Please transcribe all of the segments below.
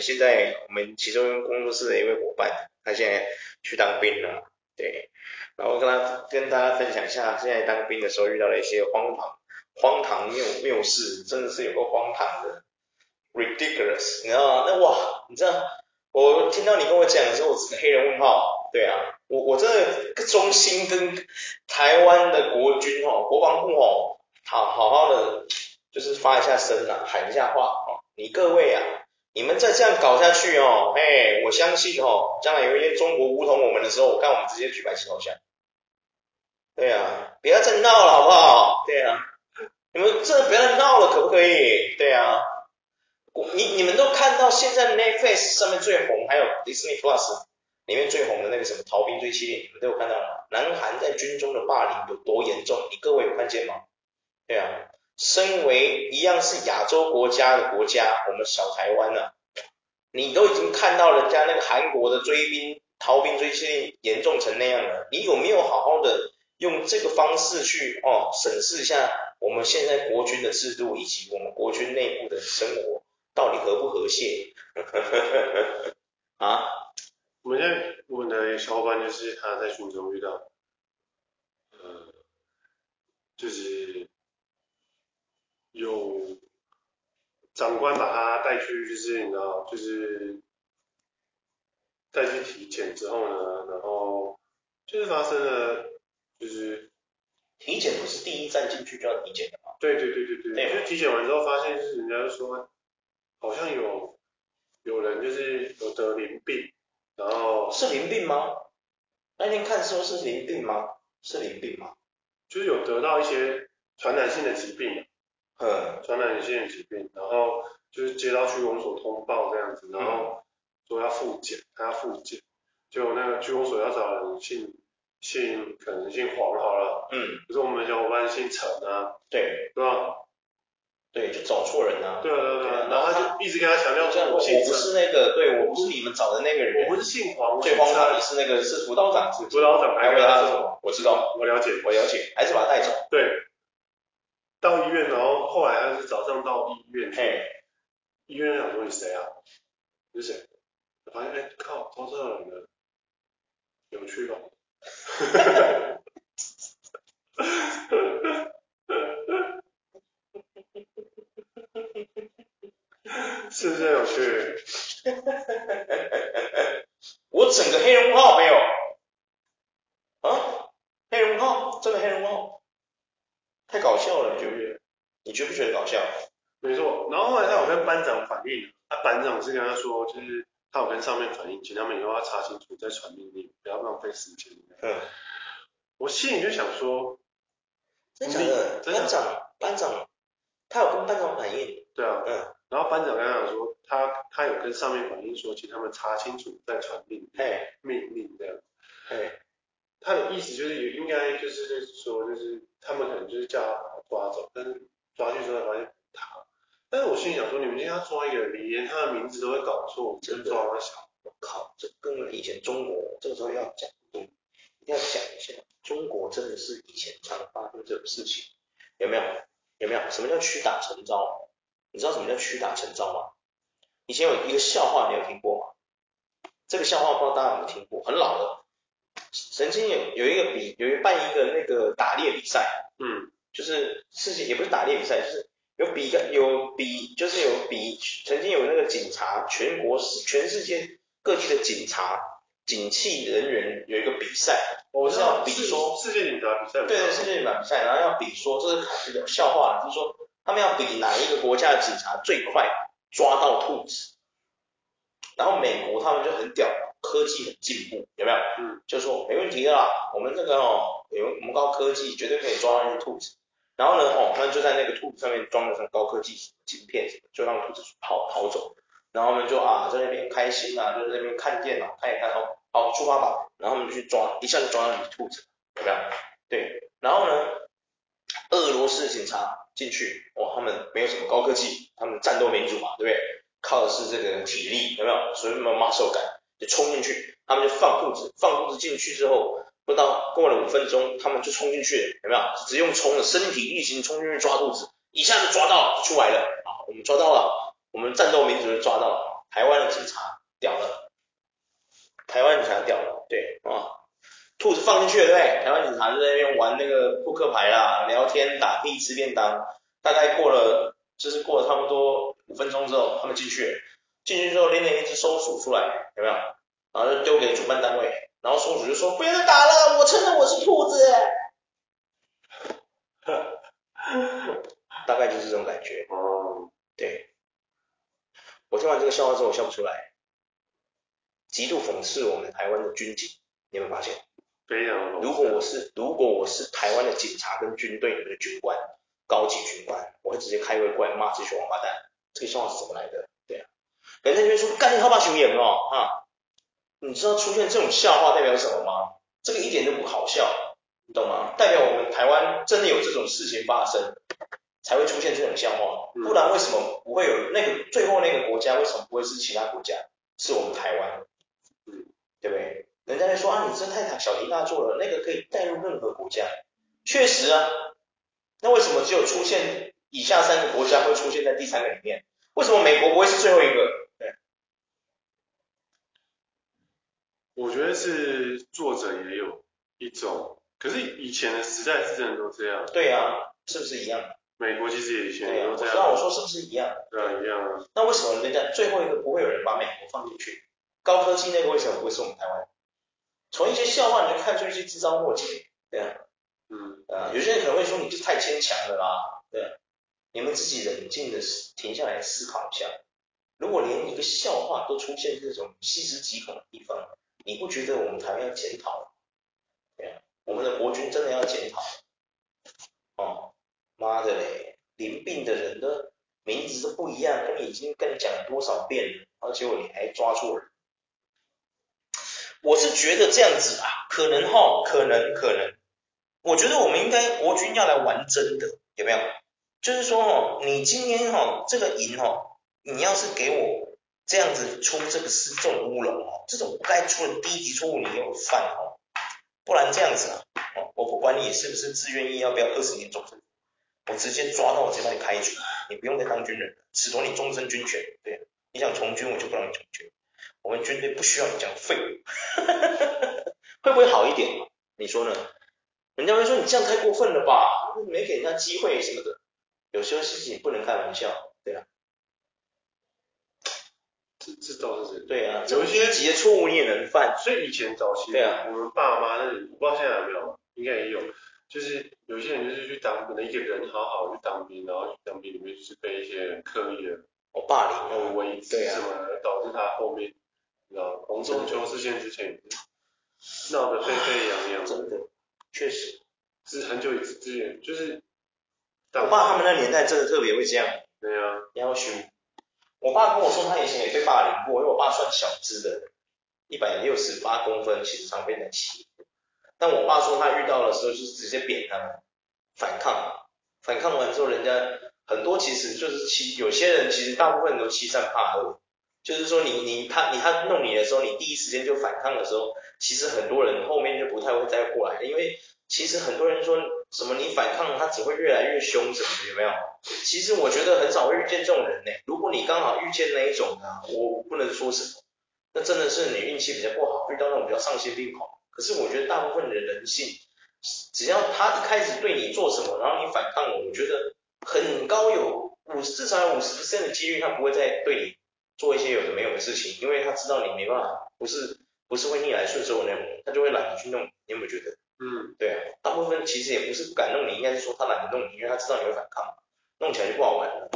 现在我们其中工作室的一位伙伴，他现在去当兵了。对，然后跟他跟大家分享一下，现在当兵的时候遇到了一些荒唐、荒唐谬谬事，真的是有个荒唐的，ridiculous，你知道吗？那哇，你知道，我听到你跟我讲的时候，我整个黑人问号。对啊，我我真的衷心跟台湾的国军哦，国防部哦，好好好的。就是发一下声啊，喊一下话哦。你各位啊，你们再这样搞下去哦，哎，我相信哦，将来有一天中国武统我们的时候，我看我们直接举白旗投降。对啊，不要再闹了好不好？对啊，你们真的不要再闹了，可不可以？对啊，你你们都看到现在 Netflix 上面最红，还有 Disney Plus 里面最红的那个什么逃兵追缉令，你们都有看到吗？南韩在军中的霸凌有多严重？你各位有看见吗？对啊。身为一样是亚洲国家的国家，我们小台湾呢、啊，你都已经看到人家那个韩国的追兵逃兵追缉令严重成那样了，你有没有好好的用这个方式去哦审视一下我们现在国军的制度以及我们国军内部的生活到底和不和谐？啊？我们现在我的小伙伴就是他在军中遇到，呃，就是。有长官把他带去，就是你知道，就是带去体检之后呢，然后就是发生了，就是体检不是第一站进去就要体检的吗？对对对对对，对就体检完之后发现，就是人家就说好像有有人就是有得淋病，然后是淋病吗？那天看说是淋病吗？是淋病吗？就是有得到一些传染性的疾病。呃，传染性疾病，然后就是接到区公所通报这样子，然后说要复检，他要复检，就那个区公所要找人姓姓可能姓黄好了，嗯，可是我们小伙伴姓陈啊，对，对吧？对，就找错人啊，对对对，然后他就一直跟他强调说，我姓，我不是那个，对，我不是你们找的那个人，我不是姓黄，最荒唐的是那个是辅导长，辅导长还问他什么？我知道，我了解，我了解，还是把他带走，对。到医院，然后后来他是早上到医院去，医院想说你谁啊？你是谁？我发现哎靠，招错人了，有趣吧？是不是有趣？我整个黑人问号没有？啊？黑人问号？真的黑人问号？太搞笑了，你觉不觉得？你觉不觉得搞笑？没错，然后后来他有跟班长反映，他班长是跟他说，就是他有跟上面反映，请他们以后要查清楚再传命令，不要浪费时间。嗯，我心里就想说，真的，班长班长，他有跟班长反映。对啊，嗯，然后班长跟他讲说，他他有跟上面反映说，请他们查清楚再传命令，命令这样。哎，他的意思就是也应该就是说就是。他们可能就是叫他把他抓走，但是抓去之后发现他，但是我心里想说，你们今天抓一个人，连他的名字都会搞错，我真抓他小，我靠，这跟以前中国这个时候要讲，一定，要讲一下，中国真的是以前常发生这种事情，有没有？有没有？什么叫屈打成招？你知道什么叫屈打成招吗？以前有一个笑话，你有听过吗？这个笑话不知道大家有没有听过，很老的。曾经有有一个比有一办一个那个打猎比赛，嗯，就是世界也不是打猎比赛，就是有比个有比就是有比曾经有那个警察全国全世界各地的警察警器人员有一个比赛，我知道比说世界警察比赛，对对世界警察比赛，然后要比说这是这个笑话，就是说他们要比哪一个国家的警察最快抓到兔子，然后美国他们就很屌。科技很进步，有没有？嗯，就说没问题的啦，我们这个哦，有我们高科技，绝对可以抓到那些兔子。然后呢，哦，那就在那个兔子上面装了什么高科技晶片，就让兔子跑跑走。然后呢，就啊在那边开心啊，就在那边看电脑，看一看哦，好出发吧。然后我们就去抓，一下就抓到你的兔子，有没有？对。然后呢，俄罗斯警察进去，哇，他们没有什么高科技，他们战斗民族嘛，对不对？靠的是这个体力，有没有？所以什么 muscle 感。就冲进去，他们就放兔子，放兔子进去之后，不到过了五分钟，他们就冲进去了，有没有？只用冲的身体力行冲进去抓肚子，一下子抓到就出来了啊！我们抓到了，我们战斗民族就抓到了，台湾的警察屌了，台湾警察屌了，对啊，兔子放进去了，对不对？台湾警察就在那边玩那个扑克牌啦，聊天打屁吃便当，大概过了就是过了差不多五分钟之后，他们进去了，进去之后拎了一只松鼠出来，有没有？然后就丢给主办单位。然后松鼠就说：“不要再打了，我承认我是兔子。”大概就是这种感觉。哦，对。我听完这个笑话之后，我笑不出来，极度讽刺我们台湾的军警。你有没有发现？非常。如果我是如果我是台湾的警察跟军队里面的军官，高级军官，我会直接开会过来骂这群王八蛋。这个笑话是怎么来的？人家就会说：“干你好把熊眼哦，哈。”你知道出现这种笑话代表什么吗？这个一点都不好笑，你懂吗？代表我们台湾真的有这种事情发生，才会出现这种笑话。不然为什么不会有那个最后那个国家？为什么不会是其他国家？是我们台湾，对不对？人家会说啊，你这太小题大做了，那个可以带入任何国家。确实啊，那为什么只有出现以下三个国家会出现在第三个里面？为什么美国不会是最后一个？我觉得是作者也有一种，可是以前的时代是真的都这样。对啊，是不是一样？美国其实也以前也都这样。那、啊、我说是不是一样？对啊，一样啊。那为什么人家最后一个不会有人把美国放进去？高科技那个为什么不会是我们台湾？从一些笑话你就看出一些枝招末节，对啊。嗯。啊，有些人可能会说你就太牵强了啦，对啊。你们自己冷静的停下来思考一下，如果连一个笑话都出现这种细思极恐的地方。你不觉得我们台湾要检讨？对啊，我们的国军真的要检讨。哦，妈的嘞，淋病的人的名字都不一样，跟已经跟你讲多少遍了，而且你还抓错人。我是觉得这样子啊，可能哈，可能可能，我觉得我们应该国军要来玩真的，有没有？就是说哦，你今天哈这个营哈，你要是给我。这样子出这个是这种乌龙哦，这种不该出的低级错误你有犯哦，不然这样子啊，哦，我不管你是不是自愿意要不要二十年终身，我直接抓到我直接把你开除，你不用再当军人了，褫夺你终身军权，对，你想从军我就不让你从军，我们军队不需要你这样废物，会不会好一点？你说呢？人家会说你这样太过分了吧，没给人家机会什么的，有时候事情不能开玩笑，对啊。这倒是对啊，有一些低级的错误你也能犯，所以以前早期，对啊，我们爸妈那里，我不知道现在有没有，应该也有，就是有些人就是去当，可能一个人好好去当兵，然后去当兵里面就是被一些人刻意的哦霸凌哦威胁什么的，导致他后面，你知道，洪仲丘事件之前闹得沸沸扬扬，真的，确实，是很久以前，就是我爸他们那年代真的特别会这样，对啊，要求。我爸跟我说，他以前也被霸凌过，因为我爸算小只的，一百六十八公分，其实常被人欺负。但我爸说他遇到的时候就是直接扁他，反抗，反抗完之后，人家很多其实就是欺，有些人其实大部分都欺善怕恶，就是说你你他你他弄你的时候，你第一时间就反抗的时候，其实很多人后面就不太会再过来，因为其实很多人说什么你反抗他只会越来越凶什么，有没有？其实我觉得很少会遇见这种人呢。如果你刚好遇见那一种呢，我不能说什么，那真的是你运气比较不好，遇到那种比较丧心病狂。可是我觉得大部分的人性，只要他一开始对你做什么，然后你反抗我，我觉得很高有五至少有五十%的几率，他不会再对你做一些有的没有的事情，因为他知道你没办法，不是不是会逆来顺受的那种，他就会懒得去弄。你有没有觉得？嗯，对啊，大部分其实也不是不敢弄你，应该是说他懒得弄你，因为他知道你会反抗。弄起来就不好玩了。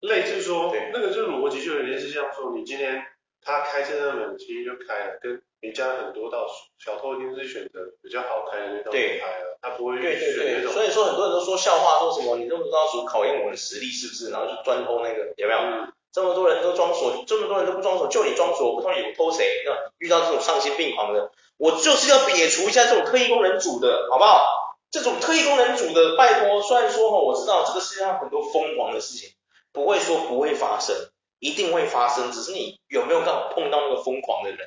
类似说，对那个就是逻辑，就有点是这样说，你今天他开车的门其实就开了，跟你家很多道小偷一定是选择比较好开的那道开了，他不会对对对，所以说很多人都说笑话，说什么你这么多道锁考验我的实力是不是？然后就专偷那个，有没有？嗯、这么多人都装锁，这么多人都不装锁，就你装锁，我不通你偷谁？遇到这种丧心病狂的，我就是要撇除一下这种特异功能组的，好不好？这种特异功能组的，拜托，虽然说哈，我知道这个世界上很多疯狂的事情，不会说不会发生，一定会发生，只是你有没有刚好碰到那个疯狂的人？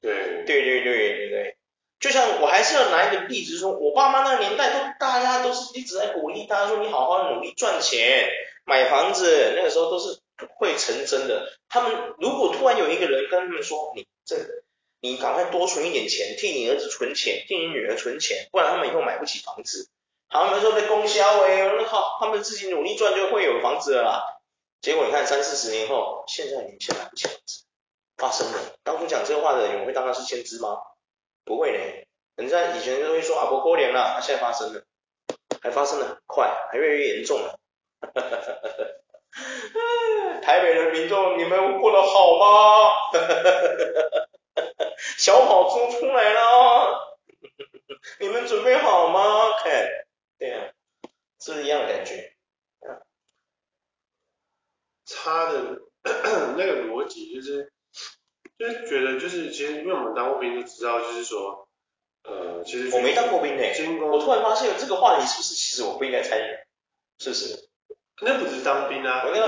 对，对对对对对，就像我还是要拿一个例子说，我爸妈那个年代都大家都是一直在鼓励大家说，你好好努力赚钱，买房子，那个时候都是会成真的。他们如果突然有一个人跟他们说，你这你赶快多存一点钱，替你儿子存钱，替你女儿存钱，不然他们以后买不起房子。他们说被供销哎，那好，他们自己努力赚就会有房子了啦。结果你看三四十年后，现在年轻人买不起房子，发生了。当初讲这话的人，会当他是先知吗？不会呢。人家以前都会说啊，不过年了，他现在发生了，还发生的很快，还越来越严重了。台北的民众，你们过得好吗？小跑猪出来了，你们准备好吗？看。对呀、啊，是不是一样的感觉？他的 那个逻辑就是，就是觉得就是其实因为我们当过兵就知道，就是说，呃，其实我没当过兵诶，我突然发现这个话题是不是其实我不应该参与？是不是？那不只是当兵啊，我应。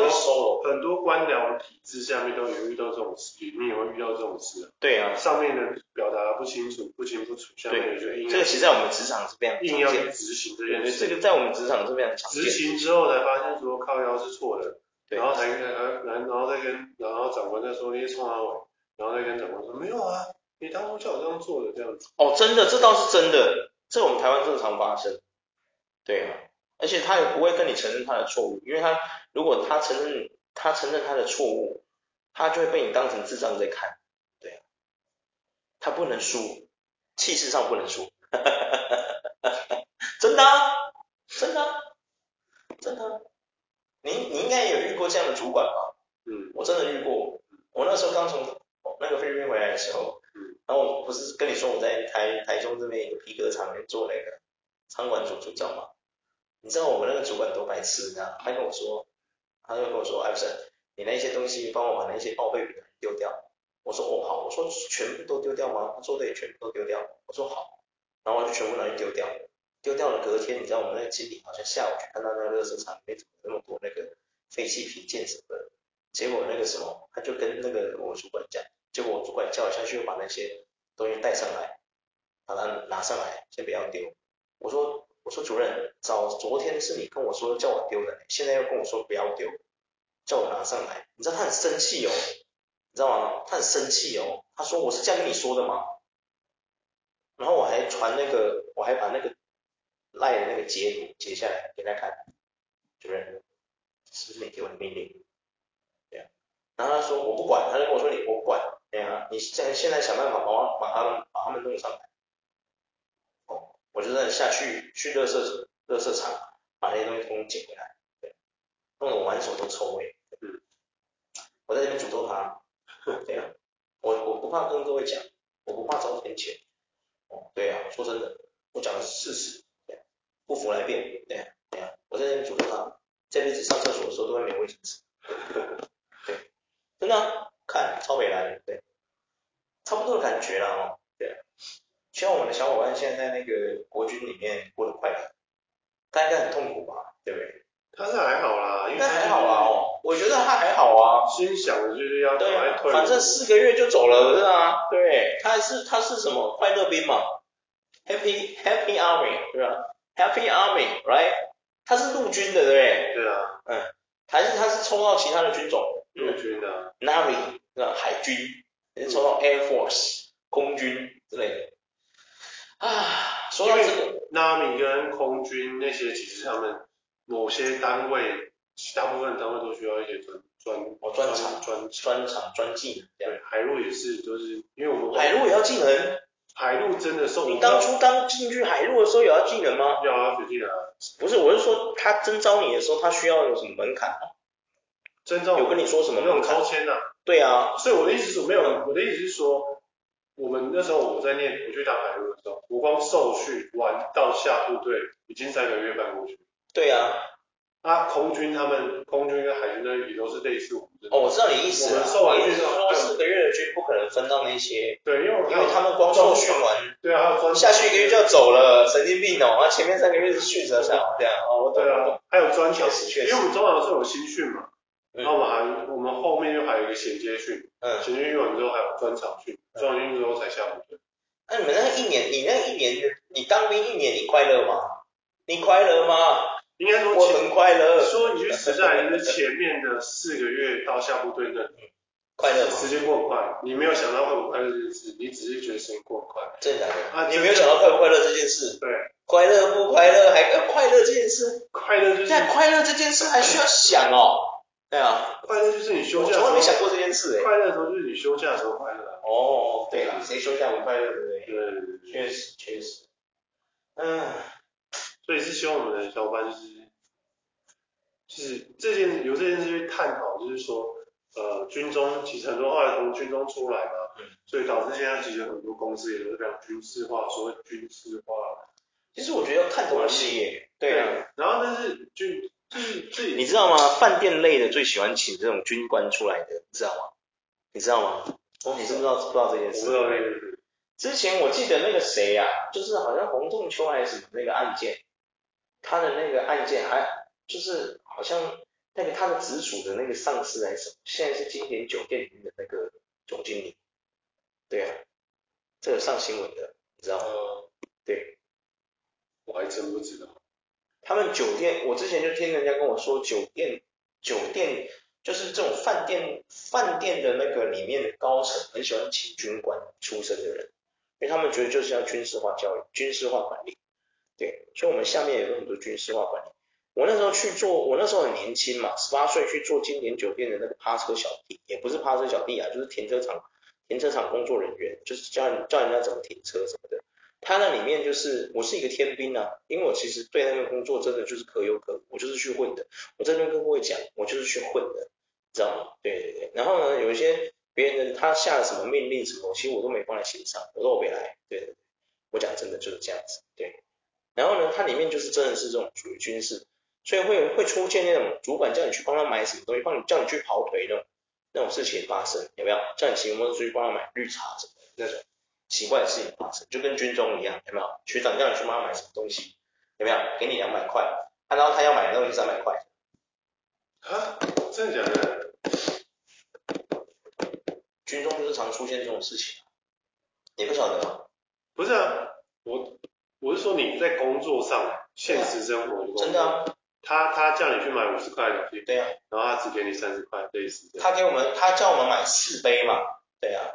很多官僚体制下面都有遇到这种事，你也会遇到这种事。对啊，上面的表达不清楚、不清不楚，下面就硬。这个其实在我们职场是非常硬要去执行这件事。这个在我们职场是非常常见。执行之后才发现说靠腰是错的，然后才跟然然后再跟然后长官再说你冲阿伟，然后再跟长官说没有啊，你当初叫我这样做的这样子。哦，真的，这倒是真的，这我们台湾正常发生。对啊。而且他也不会跟你承认他的错误，因为他如果他承认他承认他的错误，他就会被你当成智障在看，对啊，他不能输，气势上不能输，真的啊，真的啊，真的啊，你你应该也有遇过这样的主管吧？嗯，我真的遇过，我那时候刚从那个菲律宾回来的时候，嗯，然后我不是跟你说我在台台中这边一个皮革厂里面做那个仓管组组长吗？你知道我们那个主管多白痴，你知道？他跟我说，他就跟我说，艾森，你那些东西帮我把那些报备品丢掉。我说哦好，我说全部都丢掉吗？他说对，全部都丢掉。我说好，然后我就全部拿去丢掉。丢掉了，隔天你知道我们那个经理好像下午去看到那个垃圾场里面怎么那么多那个废弃皮件什么的，结果那个什么，他就跟那个我主管讲，结果我主管叫我下去把那些东西带上来，把它拿上来，先不要丢。我说。我说主任，早昨天是你跟我说叫我丢的，现在又跟我说不要丢，叫我拿上来。你知道他很生气哦，你知道吗？他很生气哦。他说我是这样跟你说的吗？然后我还传那个，我还把那个赖的那个截图截下来给他看。主任，是不是你给我的命令？对啊。然后他说我不管，他就跟我说你我不管，对啊，你现在现在想办法把我把他们把他们弄上来。就在下去去垃圾垃圾场把那些东西通通捡回来，对，弄得我满手都臭味。嗯，我在这边诅咒他，对啊，我我不怕跟各位讲，我不怕遭天谴。哦，对啊，说真的，我讲的是事实，对啊，不服来辩，对啊，对啊，我在这边诅咒他，这辈子上厕所的时候都会没卫生纸。对，真的啊，看超美来，对，差不多的感觉了哦，希望我们的小伙伴现在在那个国军里面过得快乐，他应该很痛苦吧，对不对？他是还好啦，应该还好啦哦，我觉得他还好啊。心想的就是要对啊，反正四个月就走了，是啊？对，他是他是什么快乐兵嘛，Happy Happy Army 对吧？Happy Army，right？他是陆军的，对不对？对啊，嗯，还是他是抽到其他的军种？陆军的，Navy 是吧？海军，还是抽到 Air Force 空军之类的。纳米跟空军那些，其实他们某些单位，大部分单位都需要一些专专哦专长专专长专技能。对，海陆也是，就是因为我们海陆也要技能。海陆真的受。你当初刚进去海陆的时候有要技能吗？要啊，学技能。不是，我是说他征招你的时候，他需要有什么门槛？征招有跟你说什么门槛？抽签呐。对啊，所以我的意思是没有，我的意思是说。我们那时候我在念，我去打海陆的时候，我光受训完到下部队已经三个月半过去。对啊，啊，空军他们空军跟海军呢也都是类似我们哦，我知道你意思。我们受完训之后，说四个月的军不可能分到那些。对，因为因为他们光受训完，对啊，下去一个月就要走了，神经病哦！啊，前面三个月是训着上，这样哦，我懂了。还有专场，因为我们中长是有新训嘛，然后我们还我们后面又还有一个衔接训，嗯，衔接训完之后还有专场训。专场训之后才下部队，那你们那一年，你那一年，你当兵一年，你快乐吗？你快乐吗？应该说我很快乐。说你去实战，就是前面的四个月到下部队那，快乐吗？时间过很快，你没有想到会不快乐这件事，你只是觉得时间过很快。真的？啊，你没有想到快不快乐这件事？对。快乐不快乐，还要快乐这件事？快乐就是。在快乐这件事还需要想哦。对啊。快乐就是你休假。我从来没想过这件事诶。快乐的时候就是你休假的时候快乐。哦，对了，谁休假不快乐，对不对？对。确实，确实。嗯。所以是希望我们的小伙伴就是。就是这件由这件事去探讨，就是说，呃，军中其实很多后来从军中出来嘛，嗯，所以导致现在其实很多公司也都是非常军事化，所谓军事化。其实我觉得要看东西耶，对啊。然后但是军你知道吗？饭店类的最喜欢请这种军官出来的，你知道吗？你知道吗？哦，你知不知道不知道这件事？我不知道这件事。之前我记得那个谁呀、啊，就是好像洪仲丘还是什么那个案件，他的那个案件还就是。好像那个他的直属的那个上司还是什么，现在是经典酒店里面的那个总经理，对啊，这个上新闻的，你知道吗？呃、对，我还真不知道。他们酒店，我之前就听人家跟我说，酒店酒店就是这种饭店饭店的那个里面的高层很喜欢请军官出身的人，因为他们觉得就是要军事化教育、军事化管理，对，所以我们下面也有很多军事化管理。我那时候去做，我那时候很年轻嘛，十八岁去做金典酒店的那个趴车小弟，也不是趴车小弟啊，就是停车场停车场工作人员，就是教教人家怎么停车什么的。他那里面就是我是一个天兵啊，因为我其实对那个工作真的就是可有可无，我就是去混的。我这边跟各位讲，我就是去混的，知道吗？对对对。然后呢，有一些别人他下了什么命令什么，其实我都没放在心上，我说我别来。对对对，我讲真的就是这样子。对。然后呢，它里面就是真的是这种属于军事。所以会会出现那种主管叫你去帮他买什么东西，帮你叫你去跑腿那种那种事情发生，有没有？叫你骑摩托车去帮他买绿茶什么的那种奇怪的事情发生，就跟军中一样，有没有？学长叫你去帮他买什么东西，有没有？给你两百块，然后他要买的东西三百块。啊？真的假的？军中就是常出现这种事情，你不晓得吗？不是啊，我我是说你在工作上，现实生活中。真的啊。他他叫你去买五十块的东西，对呀、啊，然后他只给你三十块，类似。他给我们，他叫我们买四杯嘛，对呀、啊，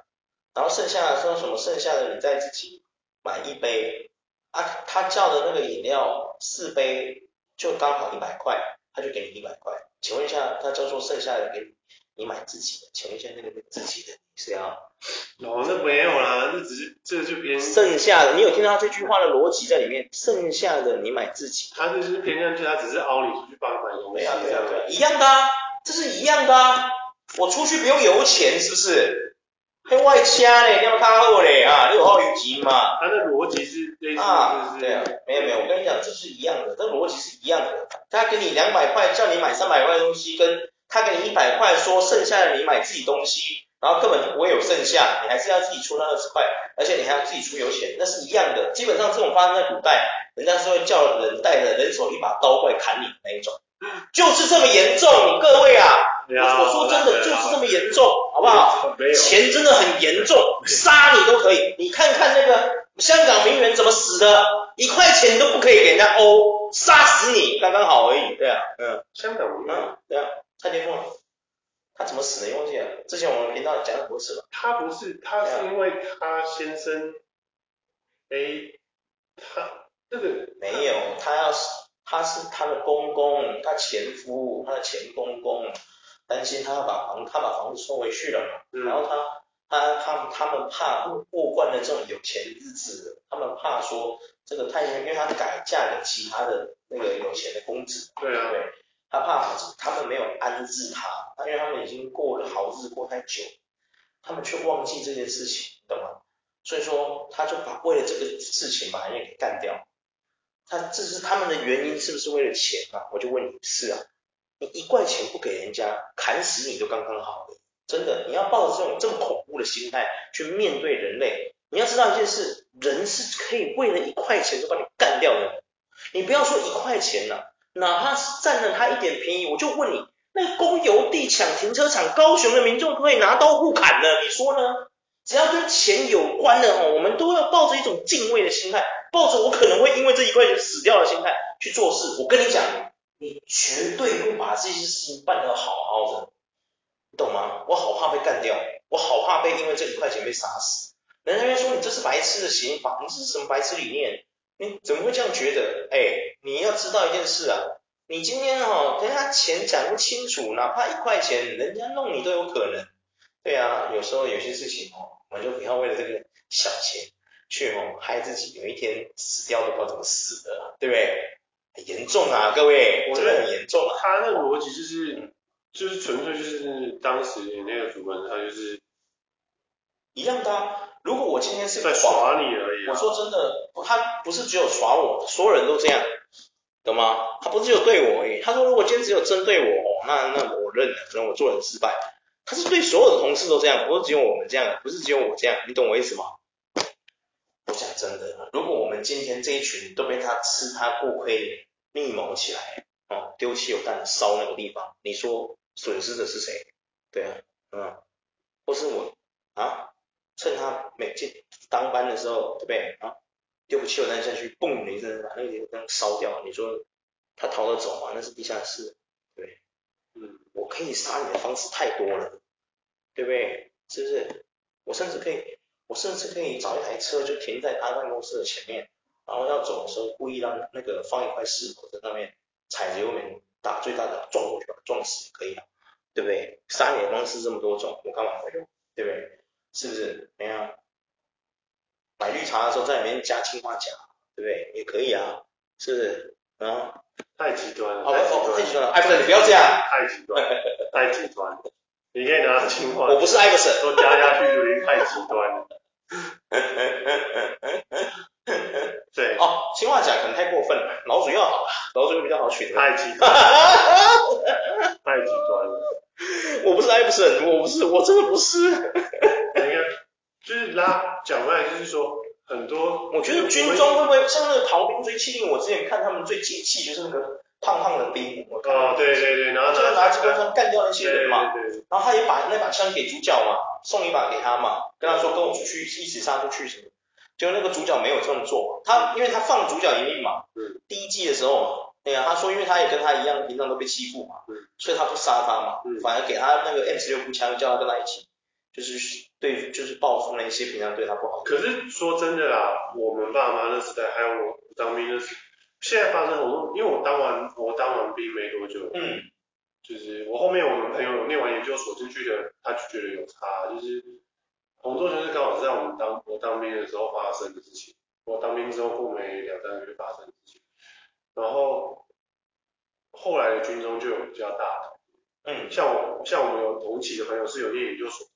然后剩下的说什么？剩下的你再自己买一杯啊。他叫的那个饮料四杯就刚好一百块，他就给你一百块。请问一下，他叫做剩下的给你，你买自己的？请问一下那个那个自己的你是要？哦，那没有啦，那只是这就偏剩下的。你有听到他这句话的逻辑在里面？剩下的你买自己，他就是偏向去，他只是凹你出去帮他买东西。对啊对啊对啊，一样的啊，这是一样的啊。我出去不用油钱，是不是？还外加嘞，你要他后嘞啊，六号旅金嘛。他的逻辑是类似啊，对啊，没有没有，我跟你讲，这是一样的，这逻辑是一样的。他给你两百块，叫你买三百块东西，跟他给你一百块，说剩下的你买自己东西。然后根本就不会有剩下，你还是要自己出那二十块，而且你还要自己出油钱，那是一样的。基本上这种发生在古代，人家是会叫人带着人手一把刀过来砍你的那一种，就是这么严重。各位啊，我我说真的就是这么严重，好不好？钱真的很严重，杀你都可以。你看看那个香港名媛怎么死的，一块钱都不可以给人家欧，杀死你刚刚好而已。对啊，嗯，香港名媛，对啊，蔡天凤。他怎么死的？你忘记了？之前我们频道讲很多次了。他不是，他是因为他先生，哎、欸，他这个没有，他要是他是他的公公，他前夫，他的前公公，担心他要把房，他把房子收回去了嘛。嗯、然后他他他他们怕过惯了这种有钱日子，他们怕说这个太因为他改嫁给其他的那个有钱的公子。对啊。对。他怕他们没有安置他，因为他们已经过了好日子过太久，他们却忘记这件事情，懂吗？所以说他就把为了这个事情把人家给干掉。他这是他们的原因，是不是为了钱啊？我就问你，是啊，你一块钱不给人家，砍死你都刚刚好。真的，你要抱着这种这么恐怖的心态去面对人类。你要知道一件事，人是可以为了一块钱就把你干掉的。你不要说一块钱了、啊。哪怕是占了他一点便宜，我就问你，那个公有地抢停车场，高雄的民众可以拿刀互砍的，你说呢？只要跟钱有关的哦，我们都要抱着一种敬畏的心态，抱着我可能会因为这一块钱死掉的心态去做事。我跟你讲，你绝对会把这些事情办得好好的，你懂吗？我好怕被干掉，我好怕被因为这一块钱被杀死。人家说你这是白痴的刑法，你这是什么白痴理念？你怎么会这样觉得？哎，你要知道一件事啊，你今天哈跟他钱讲不清楚，哪怕一块钱，人家弄你都有可能。对啊，有时候有些事情哦，我们就不要为了这个小钱去哦害自己，有一天死掉都不知道怎么死的，对不对？很严重啊，各位，我觉得很严重啊。他那个逻辑就是，就是纯粹就是当时那个主人他就是一样的啊。如果我今天是在耍你而已，啊，我说真的，他不是只有耍我，所有人都这样，懂吗？他不是只有对我而已。他说如果今天只有针对我，那那我认了，可能我做人失败。他是对所有的同事都这样，不是只有我们这样，不是只有我这样，你懂我意思吗？我讲真的，如果我们今天这一群都被他吃他过亏密谋起来，哦，丢汽油弹烧那个地方，你说损失的是谁？对啊，嗯，或是我啊？趁他没进当班的时候，对不对啊？丢个汽油弹下去，嘣的一声把那个地方烧掉。你说他逃得走吗？那是地下室，对，嗯，我可以杀你的方式太多了，对不对？是不是？我甚至可以，我甚至可以找一台车就停在他办公室的前面，然后要走的时候故意让那个放一块石头在上面，踩着油门打最大的撞过去，撞死可以啊，对不对？杀你的方式这么多种，我干嘛不用？对不对？是不是？没有买绿茶的时候在里面加氰化钾，对不对？也可以啊，是不是？啊，太极端了，哦，太极端了，艾弗森，你不要这样，太极端，太极端，你可以拿氰化，我不是艾弗森，都加下去就已经太极端了。对，哦，氰化钾可能太过分了，老鼠药好了，老鼠药比较好取。太极端，太极端了。我不是艾弗森，我不是，我真的不是。就是拉讲回来，就是说很多，我觉得军中会不会像那个逃兵追缉令？我之前看他们最解气就是那个胖胖的兵，我看哦，对对对，然后就拿机关枪干掉那些人嘛，对对对，然后他也把那把枪给主角嘛，送一把给他嘛，跟他说跟我出去一起杀出去什么，结果那个主角没有这么做，他因为他放主角一命嘛，嗯，第一季的时候嘛。对呀、啊，他说，因为他也跟他一样，平常都被欺负嘛，嗯，所以他不杀他嘛，嗯，反而给他那个 M 十六步枪，叫他跟他一起，就是对，就是报复那些平常对他不好。可是说真的啦，我们爸妈那时代，还有我当兵的时，现在发生很多，因为我当完我当完兵没多久，嗯，就是我后面我们朋友念完研究所进去的，他就觉得有差，就是洪仲全是刚好是在我们当我当兵的时候发生的事情，我当兵之后过没两三个月发生的事情。然后后来的军中就有比较大的，嗯，像我像我们有同期的朋友是有念研究所，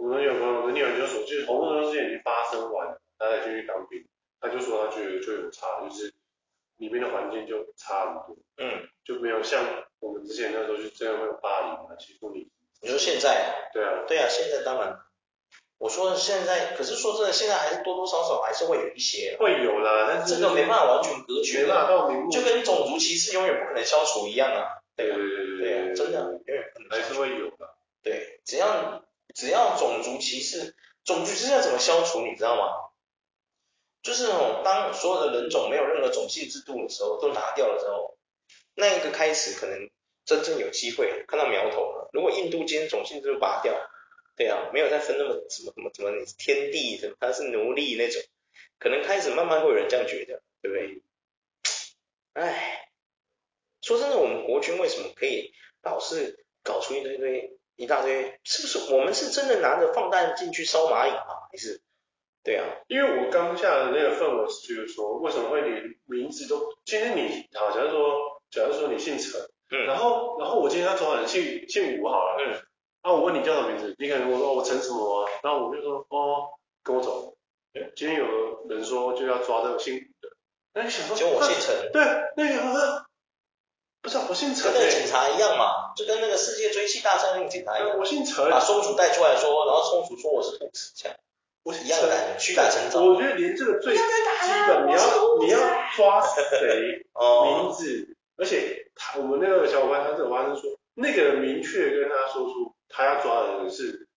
我们有朋友是念研究所，就是同样的事情已经发生完，他才进去当兵，他就说他觉得就有差，就是里面的环境就差很多，嗯，就没有像我们之前那时候就这样会有霸凌啊欺负你。你说现在？对啊，对啊，现在当然。我说现在，可是说真的，现在还是多多少少还是会有一些，会有啦，但是这个没办法完全隔绝，没办法到明目，就跟种族歧视永远不可能消除一样啊，对对对对对啊，真的永远不能，还是会有的，对，只要只要种族歧视，种族歧视要怎么消除，你知道吗？就是那种当所有的人种没有任何种姓制度的时候，都拿掉了之后，那一个开始可能真正有机会看到苗头了。如果印度今天种姓制度拔掉。对啊，没有再分那么什么什么什么天地什么，他是奴隶那种，可能开始慢慢会有人这样觉得，对不对？哎，说真的，我们国军为什么可以老是搞出一堆堆一大堆？是不是我们是真的拿着放弹进去烧蚂蚁吗？还是？对啊，因为我刚下的那个份，我是觉得说，为什么会连名字都？今天你好，假如说，假如说你姓陈，嗯，然后然后我今天他突然姓姓吴好了，嗯。啊，我问你叫什么名字？你可能我说我陈什么啊？然后我就说哦，跟我走。哎，今天有人说就要抓这个姓吴的，那你想说，就我姓陈。对，那个啊，不是我姓陈。跟那个警察一样嘛，就跟那个世界追缉大战那个警察一样。我姓陈。把松鼠带出来说，然后松鼠说我是兔子，这样。我是一样的，屈打成招。我觉得连这个最基本，你要你要抓谁名字，而且他我们那个小伙伴他这个发生说，那个人明确跟他说出。他要抓的人是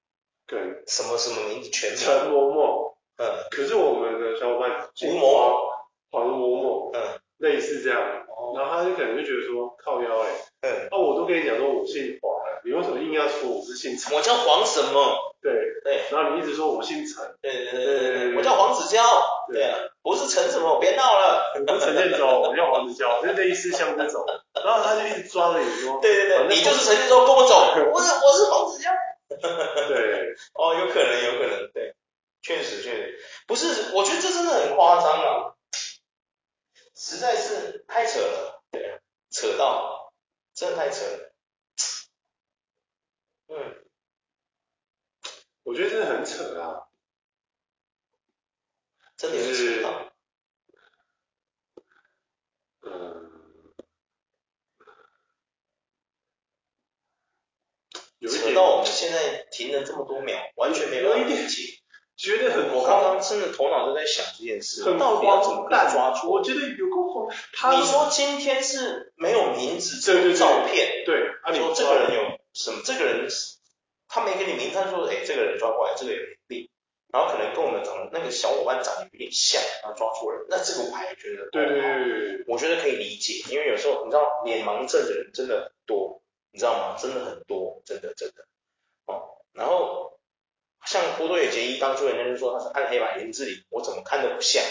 跟什么什么名字？全陈某某。嗯。可是我们的小伙伴吴某某。黄某某。嗯。类似这样。哦。然后他就可能就觉得说靠腰哎。嗯。那我都跟你讲说我姓黄了，你为什么硬要说我是姓陈？我叫黄什么？对对。然后你一直说我姓陈。对对对对对。我叫黄子佼。对啊。不是陈什么，别闹了。我不是陈建州，我叫黄子佼，就类似像这种。然后他就一直抓着你说。对对对，你就是陈建州，跟我走。我是我是黄子佼。对。哦，有可能，有可能，对，确实确实，不是，我觉得这真的很夸张啊，实在是太扯了，对，扯到，真的太扯了。嗯。我觉得真的很扯啊。真的是，嗯，扯到我们现在停了这么多秒，完全没办法理解，觉得很，我刚刚真的头脑都在想这件事，到底要怎么抓住？我觉得有个他你说今天是没有名字，这个照片，对，说这个人有什么？这个人他没给你名，他说，哎，这个人抓过来，这个有病。然后可能跟我们长得那个小伙伴长得有点像，然后抓错人，那这个我还觉得，对对对，我觉得可以理解，因为有时候你知道脸盲症的人真的很多，你知道吗？真的很多，真的真的，哦，然后像波多野结衣当初人家就说他是暗黑版林志玲，我怎么看都不像，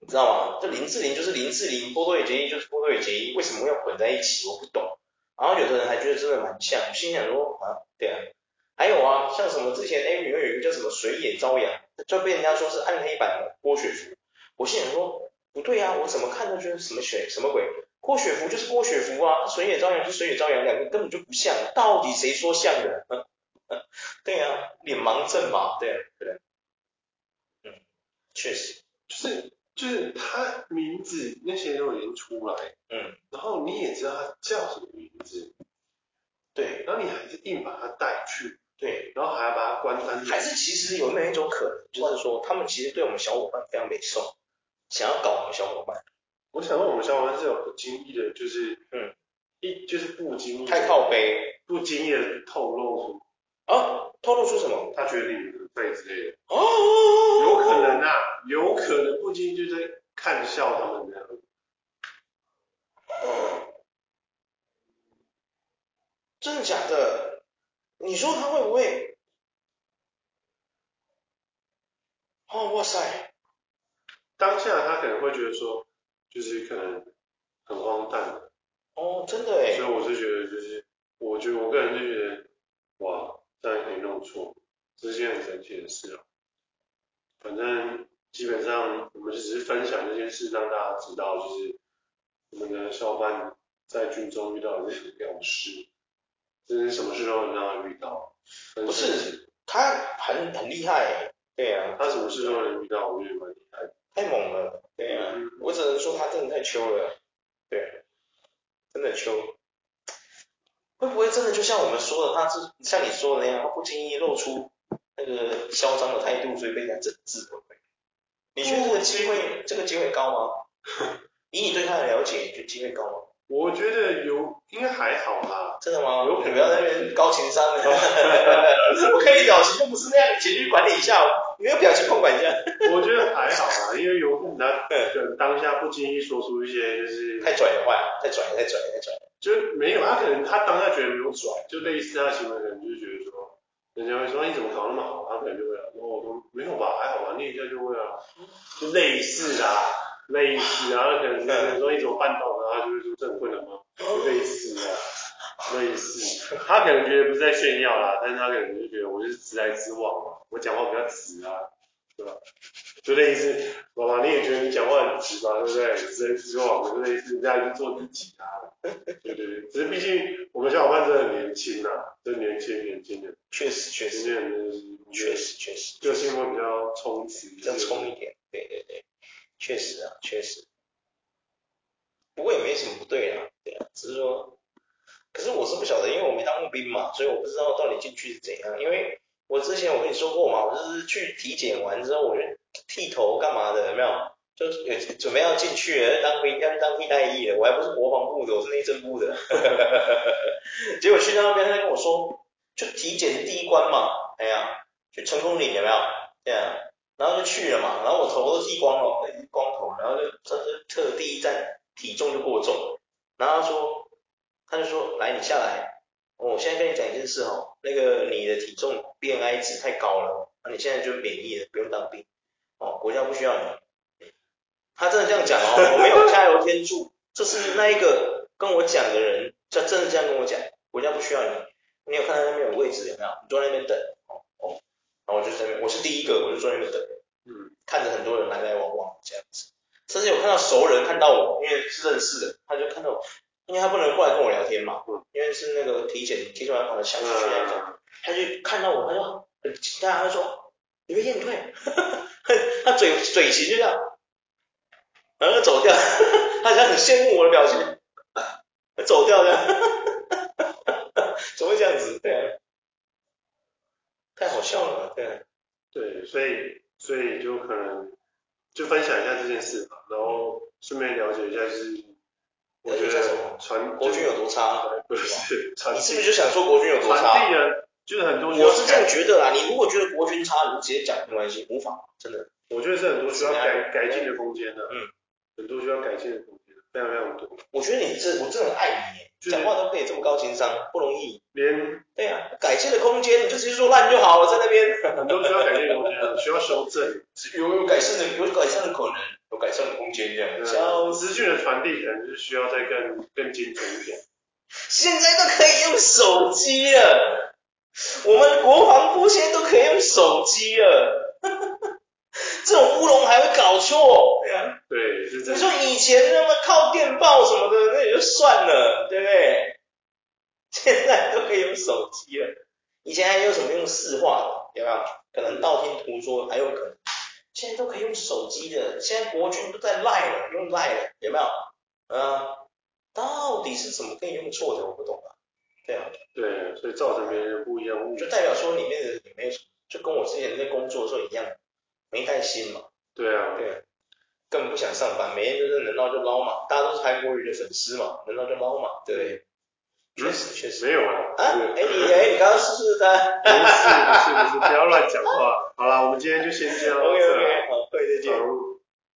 你知道吗？这林志玲就是林志玲，波多野结衣就是波多野结衣，为什么要混在一起？我不懂。然后有的人还觉得真的蛮像，我心想说啊，对啊。还有啊，像什么之前 A 里面有一个叫什么水野朝阳，就被人家说是暗黑版的郭雪芙。我心想说，不对啊，我怎么看都觉得什么雪什么鬼？郭雪芙就是郭雪芙啊，水野朝阳就是水野朝阳，两个根本就不像，到底谁说像的？对啊，脸盲症嘛，对啊，对啊，嗯，确实，就是就是他名字那些都已经出来，嗯，然后你也知道他叫什么名字，对，然后你还是硬把他带去。对，然后还要把他关单。还是其实有没有一种可能，就是说他们其实对我们小伙伴非常没受，想要搞我们小伙伴。我想问我们小伙伴是有不经意的，就是嗯，一就是不经意太靠背，不经意的透露出啊，透露出什么？他觉得你很废之类的。哦，有可能啊，有可能不经意就在看笑他们这样。哦，真的假的？你说他会不会？哦，哇塞！当下他可能会觉得说，就是可能很荒诞。哦，真的哎。所以我是觉得，就是我觉得我个人就觉得，哇，这样可以弄错，这是件很神奇的事啊。反正基本上我们只是分享这件事，让大家知道，就是我们的小伙伴在军中遇到的这些屌事。就是什么事都能让他遇到，不是他很很厉害，对啊，他什么事都能遇到，我觉得蛮厉害，太猛了，对啊，嗯、我只能说他真的太秋了，对，真的秋，会不会真的就像我们说的，他是像你说的那样，他不经意露出那个嚣张的态度，所以被人家整治，会不会？你觉得这个机会，这个机会高吗？以你对他的了解，你觉得机会高吗？我觉得有，应该还好啦。真的吗？有，你不要在那边高情商的。我看你表情就不是那样，情绪管理一下，没有表情控管一下。我觉得还好啦，因为有他可当下不经意说出一些就是太拽的话，太拽，太拽，太拽。就没有，他可能他当下觉得没有拽，就类似他的行为可能就是觉得说，人家会说你怎么搞那么好，他可能就会说我都没有吧，还好吧，念一下就会啊，就类似啦。类似啊，他可能是说一种半岛的，他就会说这很困难吗？类似啊，类似，他可能觉得不是在炫耀啦，但是他可能就觉得我就是直来直往嘛，我讲话比较直啊，对吧？就类似，妈妈你也觉得你讲话很直嘛，对不对？直来直往的，就类似，这样去做自己啊，对对对，只是毕竟我们小伙伴真的很年轻呐，真年轻年轻的，确实确实，确实确实，个性会比较冲直，比较冲一点，对对对。确实啊，确实，不过也没什么不对啊，对啊，只是说，可是我是不晓得，因为我没当过兵嘛，所以我不知道到底进去是怎样。因为我之前我跟你说过嘛，我就是去体检完之后，我就剃头干嘛的，有没有？就是准备要进去了，当兵要去当替代役了，我还不是国防部的，我是内政部的。结果去到那边，他跟我说，就体检第一关嘛，哎呀。去成功领有没有？这样，然后就去了嘛，然后我头都剃光了，光头，然后就这是特第一站体重就过重，然后他说，他就说，来你下来，我现在跟你讲一件事哦，那个你的体重 BMI 值太高了，那你现在就免疫了，不用当兵，哦，国家不需要你，他真的这样讲哦，我没有加油添醋，这是那一个跟我讲的人，他真的这样跟我讲，国家不需要你，你有看到那边有位置有没有？你坐在那边等。哦哦。然后我就在那边，我是第一个，我就坐在那边等，嗯，看着很多人来来往往这样子，甚至有看到熟人看到我，因为是认识的，他就看到我，因为他不能过来跟我聊天嘛，嗯，因为是那个体检体检完跑的小他就看到我，他就很惊讶，他就说你被验退，他嘴嘴型就这样，然后就走掉，他好像很羡慕我的表情，走掉这样，怎么会这样子？对啊。太好笑了，对，对，所以所以就可能就分享一下这件事吧，然后顺便了解一下，就是我觉得传国军有多差，不是，你是不是就想说国军有多差？就是很多，我是这样觉得啊，你如果觉得国军差，你直接讲没关系，无妨，真的，我觉得是很多需要改改进的空间的，嗯，很多需要改进的空间，非常非常多。我觉得你这我真的很爱你。讲话都可以这么高情商，不容易。连对啊，改进的空间，你就直接说烂就好了，在那边。很多需要改进的空间，需要修正，有有改善的，有改善的可能，有改善的空间这样。像资讯的传递，可能是需要再更更精准一点。现在都可以用手机了，我们国防部现在都可以用手机了。这种乌龙还会搞错，对啊，对，是这样。你说以前那么靠电报什么的，那也就算了，对不对？现在都可以用手机了，以前还有什么用市话的，有没有？可能道听途说还有可能，现在都可以用手机的，现在国军都在赖了，用赖了，有没有？啊，到底是怎么可以用错的？我不懂啊。对啊，对，所以造成别人不一样，就代表说里面的也没有，就跟我之前在工作的时候一样。没带心嘛？对啊，对啊，根本不想上班，每天就是能捞就捞嘛，大家都是韩国瑜的粉丝嘛，能捞就捞嘛，对不对？确实确实。没有啊。啊？哎你哎你刚刚是不是在？不是不是不是，不要乱讲话。好了，我们今天就先这样。OK OK，好，再见。